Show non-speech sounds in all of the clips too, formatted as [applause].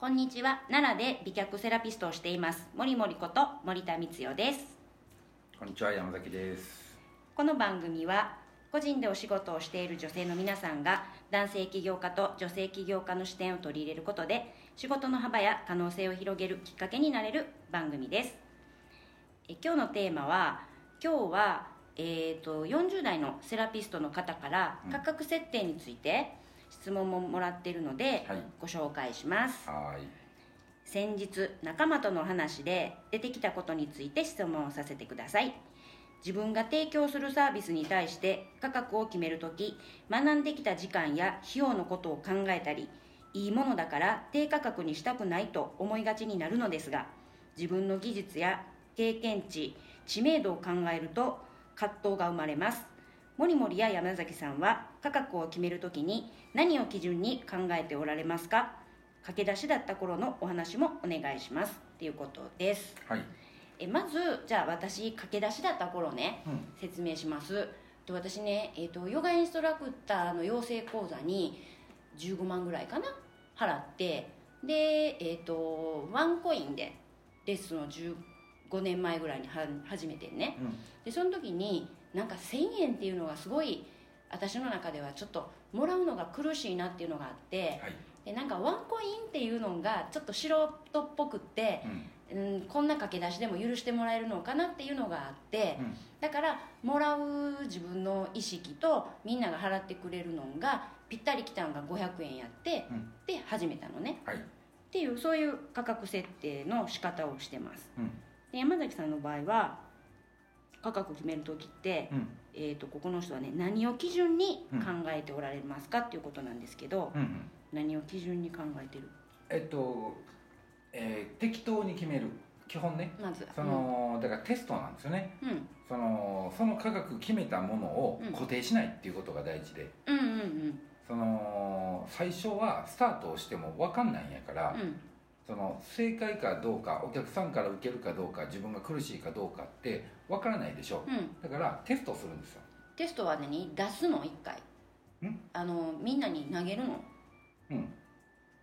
こんにちは。奈良で美脚セラピストをしています。森森こと森田光代です。こんにちは。山崎です。この番組は個人でお仕事をしている女性の皆さんが男性起業家と女性起業家の視点を取り入れることで仕事の幅や可能性を広げるきっかけになれる番組です。え今日のテーマは今日は、えーと、40代のセラピストの方から価格設定について質問ももらっているので、はい。ご紹介します。はい。先日仲間との話で出てきたことについて質問をさせてください。自分が提供するサービスに対して価格を決めるとき学んできた時間や費用のことを考えたりいいものだから低価格にしたくないと思いがちになるのですが自分の技術や経験値知名度を考えると葛藤が生まれます森森や山崎さんは価格を決めるときに何を基準に考えておられますか？駆け出しだった頃のお話もお願いします。っていうことです。はい。えまずじゃあ私駆け出しだった頃ね、うん。説明します。と私ね、えー、とヨガインストラクターの養成講座に15万ぐらいかな？払ってで、えー、とワンコインでレッスンを15年前ぐらいには始めてんね、うん。でその時になんか1000円っていうのがすごい私の中ではちょっともらうのが苦しいなっていうのがあって、はい。でなんかワンコインっていうのがちょっと素人っぽくって、うん、こんな駆け出しでも許してもらえるのかなっていうのがあって、うん。だからもらう自分の意識とみんなが払ってくれるのがぴったりきたのが500円やって、うん。で始めたのね。はい。っていうそういう価格設定の仕方をしてます。うんで山崎さんの場合は価格を決める時って、うん。えー、とここの人はね何を基準に考えておられますかっていうことなんですけど、うんうん。何を基準に考えてる？えっと、えー適当に決める。基本ね。まず。その、だからテストなんですよね。うん、うんそのその価格決めたものをうん。固定しないっていうことが大事で、うんうんうん。その最初はスタートをしても分かんないんやから、うんその正解かどうかお客さんから受けるかどうか自分が苦しいかどうかって分からないでしょ、う。ん。だからテストするんですよ。テストは何出すの？一回。ん。あのみんなに投げるの？うん。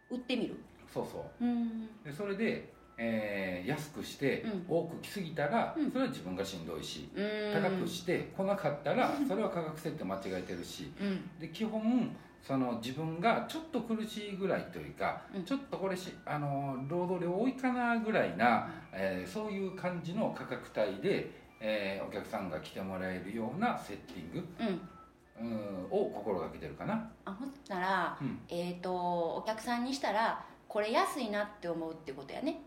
売ってみる？そうそう。うん。でそれで、えー安くしてうん。多く来すぎたら、うん。それは自分がしんどいし、うん。高くして来なかったらそれは価格設定間違えてるし。うん。で基本その自分がちょっと苦しいぐらいというか、うん。ちょっとこれしあの労働量多いかなぐらいな、えーそういう感じの価格帯で、えーお客さんが来てもらえるようなセッティングうん。うんを心がけてるかな、あほったら、うん。えっ、とお客さんにしたらこれ安いなって思うってことやね。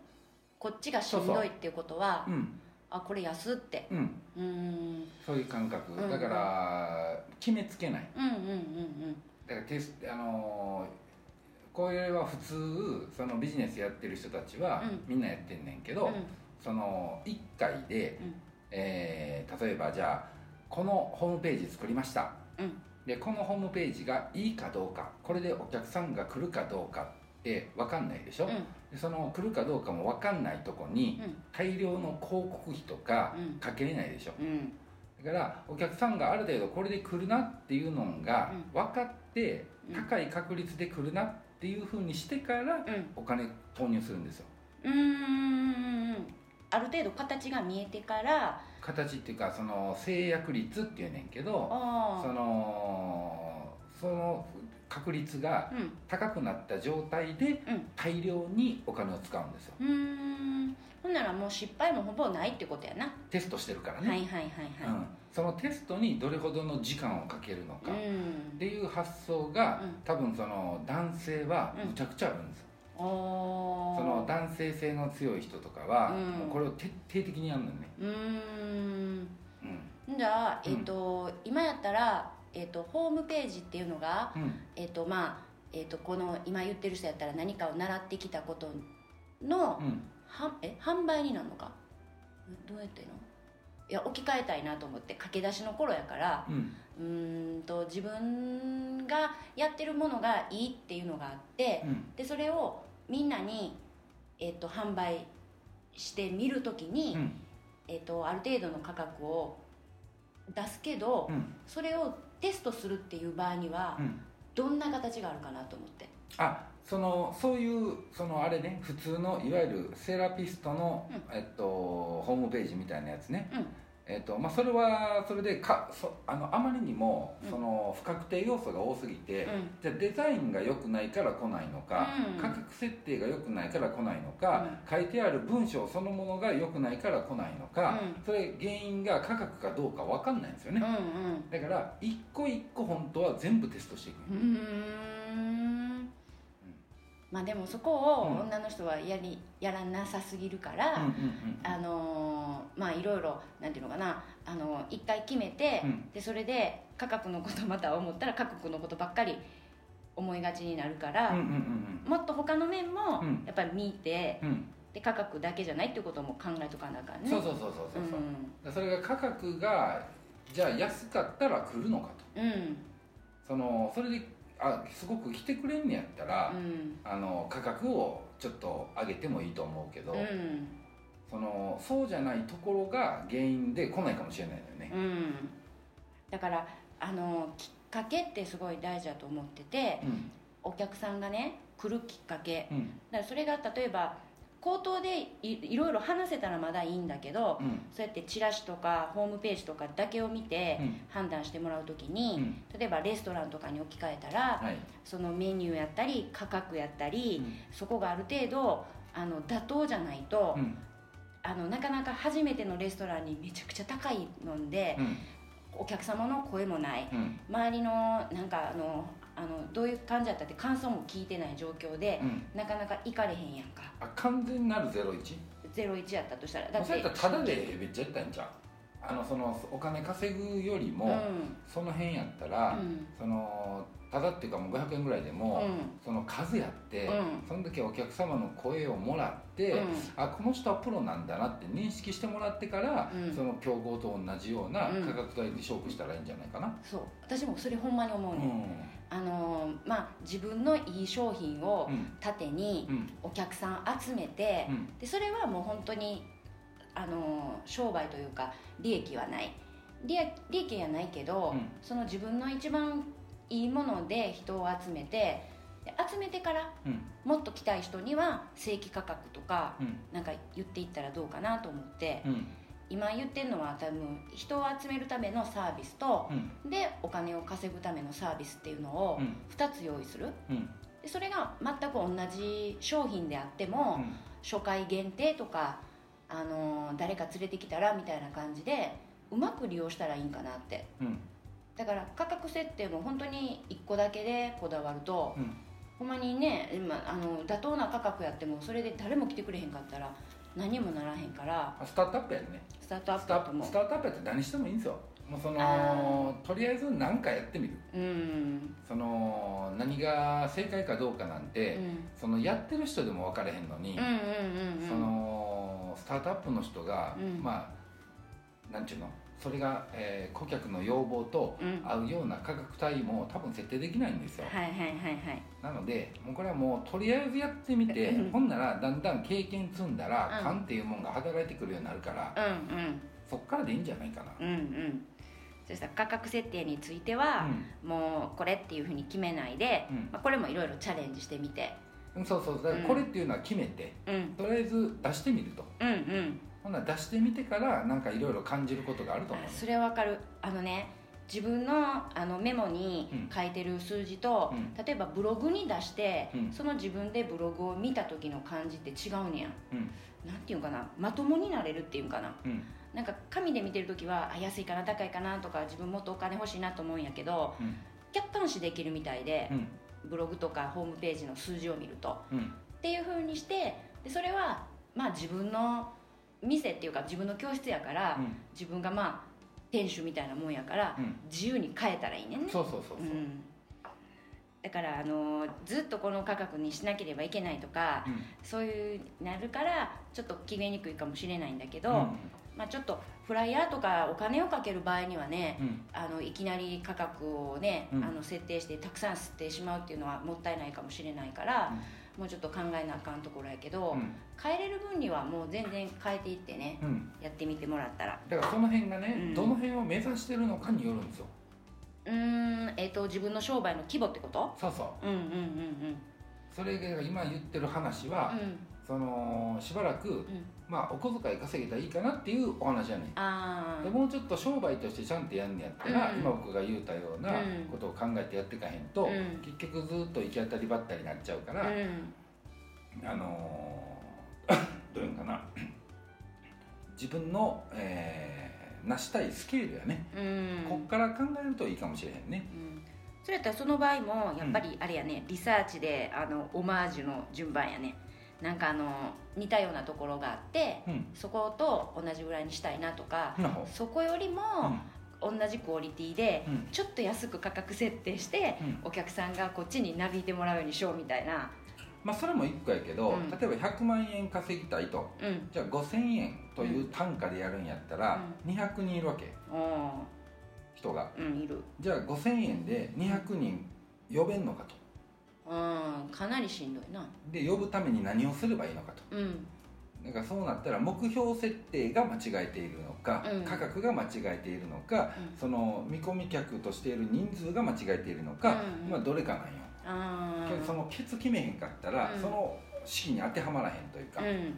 こっちがしんどいっていう。ことはうん。あこれ安って。うん、うーん。そういう感覚、うん。だから決めつけない。うんうんうんだからテスあのーこれは普通そのビジネスやってる人たちはうん。みんなやってんねんけど、うん。その1回で、うん。えー例えばじゃあこのホームページ作りました。うん。でこのホームページがいいかどうかこれでお客さんが来るかどうかって分かんないでしょ、うん。でその来るかどうかも分かんないとこにうん。大量の広告費とかうん。かけれないでしょ、うん。だからお客さんがある程度これで来るなっていうのがうん。分かってうん。高い確率で来るなっていうふうにしてからうん。お金投入するんですよ。うーんある程度形が見えてから。形っていうかその制約率っていうねんけどあそのその確率が高くなった状態でうん。大量にお金を使うんですよ。うーん。ほんならもう失敗もほぼないってことやな、テストしてるからね、はいはいはいはうん、そのテストにどれほどの時間をかけるのいかっうん。ていう発想が、うん。多分その男性はむちゃくちゃあるんですよ、その男性性の強い人とかは、うん。もうこれを徹底的にやるのよね、うーん。うん。じゃあ、えっと今やったら、えっとホームページっていうのが、うん。えっとまあえっとこの今言ってる人やったら何かを習ってきたことの、うん。はえ販売になるのか？どうやってんの？いや置き換えたいなと思って駆け出しの頃やからうん。うーんと自分がやってるものがいいっていうのがあって、うん。でそれをみんなに、えっと販売してみるときに、うん。えっとある程度の価格を出すけど、うん。それをテストするっていう場合には、うん。どんな形があるかなと思って。あそのそういうそのあれね普通のいわゆるセラピストの、うえっと、ホームページみたいなやつね、うんえっとまあ、それはそれでかそあのあまりにもうん。その不確定要素が多すぎて、うん。じゃあデザインが良くないから来ないのか、うん。価格設定が良くないから来ないのか、書いてある文章そのものが良くないから来ないのか、うん。それ原因が価格かどうか分かんないんですよね、うんうん。だから一個一個本当は全部テストしていくうーんまあでもそこをうん。女の人はやりやらなさすぎるから、あのーまあいろいろなんていうのかなあの一回決めて、うん。でそれで価格のことまた思ったら価格のことばっかり思いがちになるから、もっと他の面もうん。やっぱり見て、うん。うんで価格だけじゃないっていうことも考えとかなあかんね。そうそうそうそうそう、う。ん。それが価格がじゃあ安かったら来るのかと。うん。そのそれであすごく来てくれんねやったら、うん。あの価格をちょっと上げてもいいと思うけど、うん。そのそうじゃないところが原因で来ないかもしれないのよね、うん。だからあのきっかけってすごい大事だと思っててうん。お客さんがね来るきっかけ。うん。だからそれが例えば口頭でいいろいろ話せたらまだいいんだけど、うん。そうやってチラシとかホームページとかだけを見てうん。判断してもらう時に、うん。例えばレストランとかに置き換えたら、はい、そのメニューやったり価格やったり、そこがある程度あの妥当じゃないと、うん。あのなかなか初めてのレストランにめちゃくちゃ高いので、うん。お客様の声もない。うん。周りのなんかあのあのどういう感じだったって感想も聞いてない状況で、うん。なかなか行かれへんやんか。あ完全なる01 01やったとしたら。だそれやったらタダでめっちゃやったんちゃう？あのそのお金稼ぐよりも、うん。その辺やったら、うん。そのただっていうかもう500円ぐらいでも、その数やって、うん。その時お客様の声をもらって、うん。あこの人はプロなんだなって認識してもらってから、うん。その競合と同じようなうん。価格帯で勝負したらいいんじゃないかな、そう。私もそれほんまに思ううん。ね、あのーまあ自分のいい商品をうん。盾にうん。お客さん集めて、うん。でそれはもう本当にあのー商売というか利益はない。利益利益はないけど、うん。その自分の一番いいもので人を集めてで集めてからうん。もっと来たい人には正規価格とかうん。なんか言っていったらどうかなと思ってうん今言ってるのは多分人を集めるためのサービスとうん。でお金を稼ぐためのサービスっていうのをうん。2つ用意する。うん。でそれが全く同じ商品であっても、うん。初回限定とか、あのー誰か連れてきたらみたいな感じでうまく利用したらいいんかなって。うん。だから価格設定も本当に1個だけでこだわると、うん。ほんまにね今あの妥当な価格やってもそれで誰も来てくれへんかったら何もならへんからスタートアップやね。スタートアップだと思スタートアップやって何してもいいんですよ。もうそあのとりあえず何かやってみる。ううん。その何が正解かどうかなんうて、ん。そのやってる人でも分かれへんのに、うんうんうんうん。そのスタートアップの人が、うん。まあなんちゅうの？それが、えー顧客の要望とうん。合うような価格帯も多分設定できないんですよ、はいはいはいはい。なのでもうこれはもうとりあえずやってみてうんほんならだんだん経験積んだら、うん。勘っていうもんが働いてくるようになるからうんうん。そっからでいいんじゃないかな、うんうん。そしたら価格設定については、もうこれっていうふうに決めないで、うん。まあ、これもいろいろチャレンジしてみて。うん、そうそう。だからこれっていうのは決めて、うん。とりあえず出してみると。うんうんほんなら出してみてからなんかいろいろ感じることがあると思うね。それはわかる。あのね自分のあのメモにうん。書いてる数字と、うん。例えばブログに出して、うん。その自分でブログを見た時の感じって違うねやん。うん。なんていうんかな？まともになれるっていうんかな？うん。なんか紙で見てる時はあ安いかな高いかなとか自分もっとお金欲しいなと思うんやけどうん。客観視できるみたいでう、ん。ブログとかホームページの数字を見ると。うん。っていう風にしてでそれはまあ自分の店っていうか自分の教室やから、うん。自分がまあ店主みたいなもんやから、うん。自由に変えたらいいねんね。そうそうそうそう、うん。だからあのずっとこの価格にしなければいけないとか、うん。そういうなるからちょっと決めにくいかもしれないんだけど、うん。まあ、ちょっとフライヤーとかお金をかける場合にはね、うん。あのいきなり価格をね、うん。あの設定してたくさん吸ってしまうっていうのはもったいないかもしれないから、もうちょっと考えなあかんところやけど、うん。変えれる分にはもう全然変えていってねうん。やってみてもらったら。だからその辺がね、うん。どの辺を目指してるのかによるんですよ。うーんえっ、と自分の商売の規模ってこと？そうそう。うんうんうんうん。それが今言ってる話は、うん。そのしばらく、うんまあお小遣い稼げたらいいかなっていうお話やねん。ああでもうちょっと商売としてちゃんとやんねやったら、うん。今僕が言うたようなうん。ことを考えてやっていかへんと、うん。結局ずっと行き当たりばったりになっちゃうから、うん。あのー [coughs] どういうのかな。[coughs] 自分の、えー成したいスケールやね、うん。こっから考えるといいかもしれへんね。うん。それやったらその場合もやっぱりあれやね、リサーチであのオマージュの順番やねなんかあの似たようなところがあってうん。そこと同じぐらいにしたいなとかそこよりも同じクオリティでうん。ちょっと安く価格設定してうん。お客さんがこっちになびいてもらうようにしようみたいな。まあそれも一個やけど、うん。例えば100万円稼ぎたいと。うん。じゃあ5000円という単価でやるんやったら、200人いるわけ。お人が。いる。じゃあ5000円で200人呼べんのかとうんかなりしんどいな。で呼ぶために何をすればいいのかと。うん。だからそうなったら目標設定が間違えているのか、うん。価格が間違えているのか、うん。その見込み客としている人数が間違えているのか、うん。まあどれかなんよ、あけどそのケツ決めへんかったら、うん。その式に当てはまらへんというか、うん。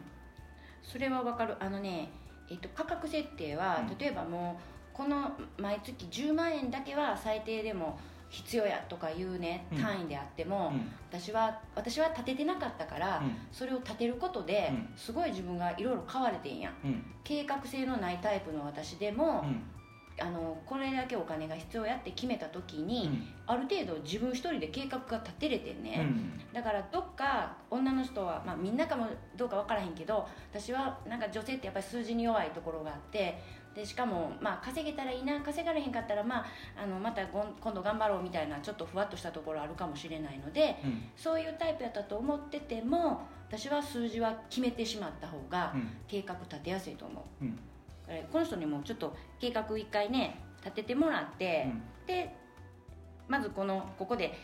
それはわかる。あのね、えっと、価格設定は、うん。例えばもうこの毎月10万円だけは最低でも必要やとかいうねうん。単位であっても、うん。私は私は立ててなかったから、うん。それを立てることで、うん。すごい自分がいろいろ変われてんやん。うん。計画性のないタイプの私でも、うんあのこれだけお金が必要やって決めた時に、うん。ある程度自分一人で計画が立てれてんね、うん。だからどっか女の人は、まあ、みんなかもどうか分からへんけど私はなんか女性ってやっぱり数字に弱いところがあってでしかも、まあ、稼げたらいいな稼がれへんかったら、まあ、あのまた今度頑張ろうみたいなちょっとふわっとしたところあるかもしれないのでうん。そういうタイプやったと思ってても私は数字は決めてしまった方がうん。計画立てやすいと思う。うんだからこの人にもちょっと計画一回ね立ててもらって、でまずこのここで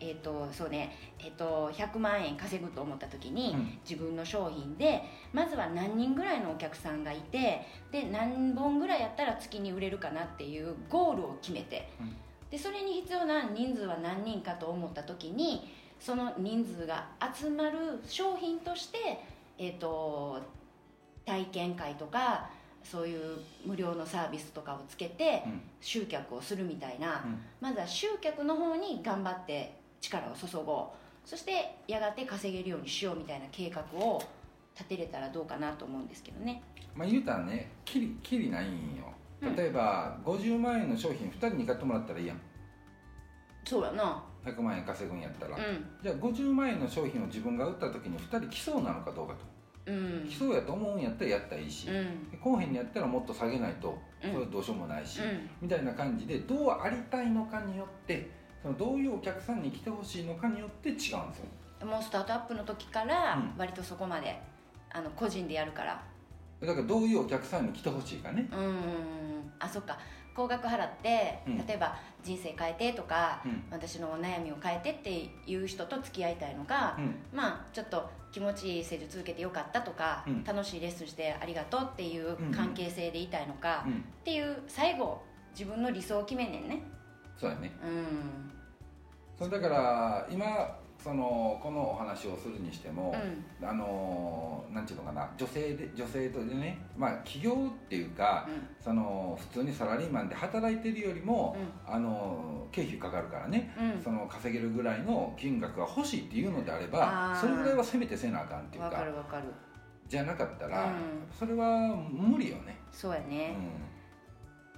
えーとそうねえー、と100万円稼ぐと思った時に、うん。自分の商品でまずは何人ぐらいのお客さんがいてで何本ぐらいやったら月に売れるかなっていうゴールを決めて、うん。でそれに必要な人数は何人かと思った時にその人数が集まる商品として、えー、と体験会とかそういう無料のサービスとかをつけてうん。集客をするみたいな、うん。まずは集客の方に頑張って力を注ごう。そしてやがて稼げるようにしようみたいな計画を立てれたらどうかなと思うんですけどね。まあ言うたらねきりきりないんよ。うん。例えば、50万円の商品2人に買ってもらったらいいやん。そうやな。100万円稼ぐんやったら、うん。じゃあ50万円の商品を自分が売った時に2人来そうなのかどうかと、うん。来そうやと思うんやったらやったらいいし、うん。こうへんにやったらもっと下げないとうん。それはどうしようもないし、うん。みたいな感じでどうありたいのかによってそのどういうお客さんに来てほしいのかによって違うんですよ。もうスタートアップの時からうん。割とそこまであの個人でやるから。だからどういうお客さんに来てほしいかね。うん。あそっか高額払って、うん。例えば人生変えてとか、うん。私の悩みを変えてっていう人と付き合いたいのか、うん。まあちょっと気持ちいい施術受けてよかったとか、うん。楽しいレッスンしてありがとうっていううん。関係性でいたいのか、うん。っていう最後自分の理想を決めんねんね。そうやね。うん。それだから今そのこのお話をするにしても、うん。あのなんていうのかな女性で女性とでねまあ企業っていうか、その普通にサラリーマンで働いてるよりも、あの経費かかるからね、うん。うんその稼げるぐらいの金額が欲しいっていうのであればそれぐらいはせめてせなあかんっていうわかかるわかる。じゃなかったら、うん。それは無理よね。そうやね、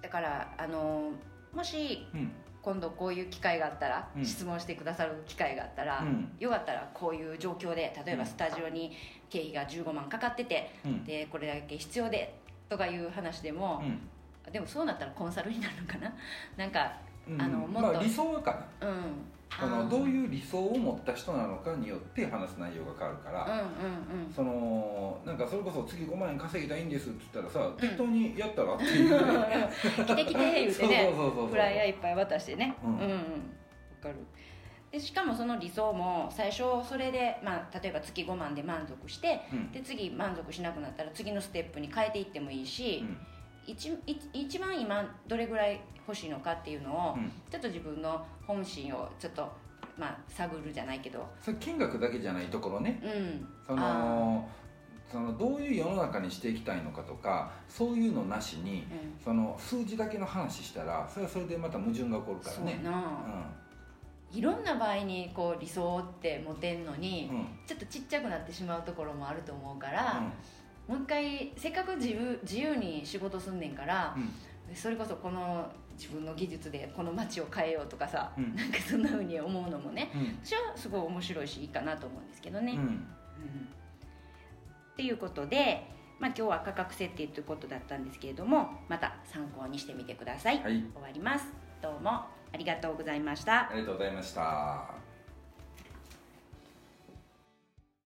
だからあのもしうんうん今度こういう機会があったら、うん。質問してくださる機会があったら、うん。よかったらこういう状況で例えばうんスタジオに経費が15万かかってて、うん。でこれだけ必要でとかいう話でもう、ん。でもそうなったらコンサルになるのかな？なんかうん。あのもっとまあ、理想はかな。うんそのどういう理想を持った人なのかによって話す内容が変わるから、うんうんうん。そのなんかそれこそ月5万円稼ぎたいんですって言ったらさ、適当にやったらっていう。ね来て来て言うてね。そうそうそうそう。フライヤーいっぱい渡してね。うん。うんうん。わかる。でしかもその理想も最初それで、まあ、例えば月5万で満足してうん。で次満足しなくなったら次のステップに変えていってもいいし、一一一番今どれぐらい欲しいのかっていうのを、うん。ちょっと自分の本心をちょっとまあ、探るじゃないけど。それ金額だけじゃないところね。うん。そのそのどういう世の中にしていきたいのかとかそういうのなしに、うん。その数字だけの話したらそれはそれでまた矛盾が起こるからね。いろんな場合にこう理想って持てんのに、ちょっとちっちゃくなってしまうところもあると思うから、もう一回せっかく自由自由に仕事すんねんからう、ん。それこそこの自分の技術でこの街を変えようとかさ、うん。なんかそんなふうに思うのもねうん。私はすごい面白いしいいかなと思うんですけどね。うん。うん。っていうことで、まあ、今日は価格設定ということだったんですけれどもまた参考にしてみてください、はい。終わります。どうもありがとうございました。ありがとうございました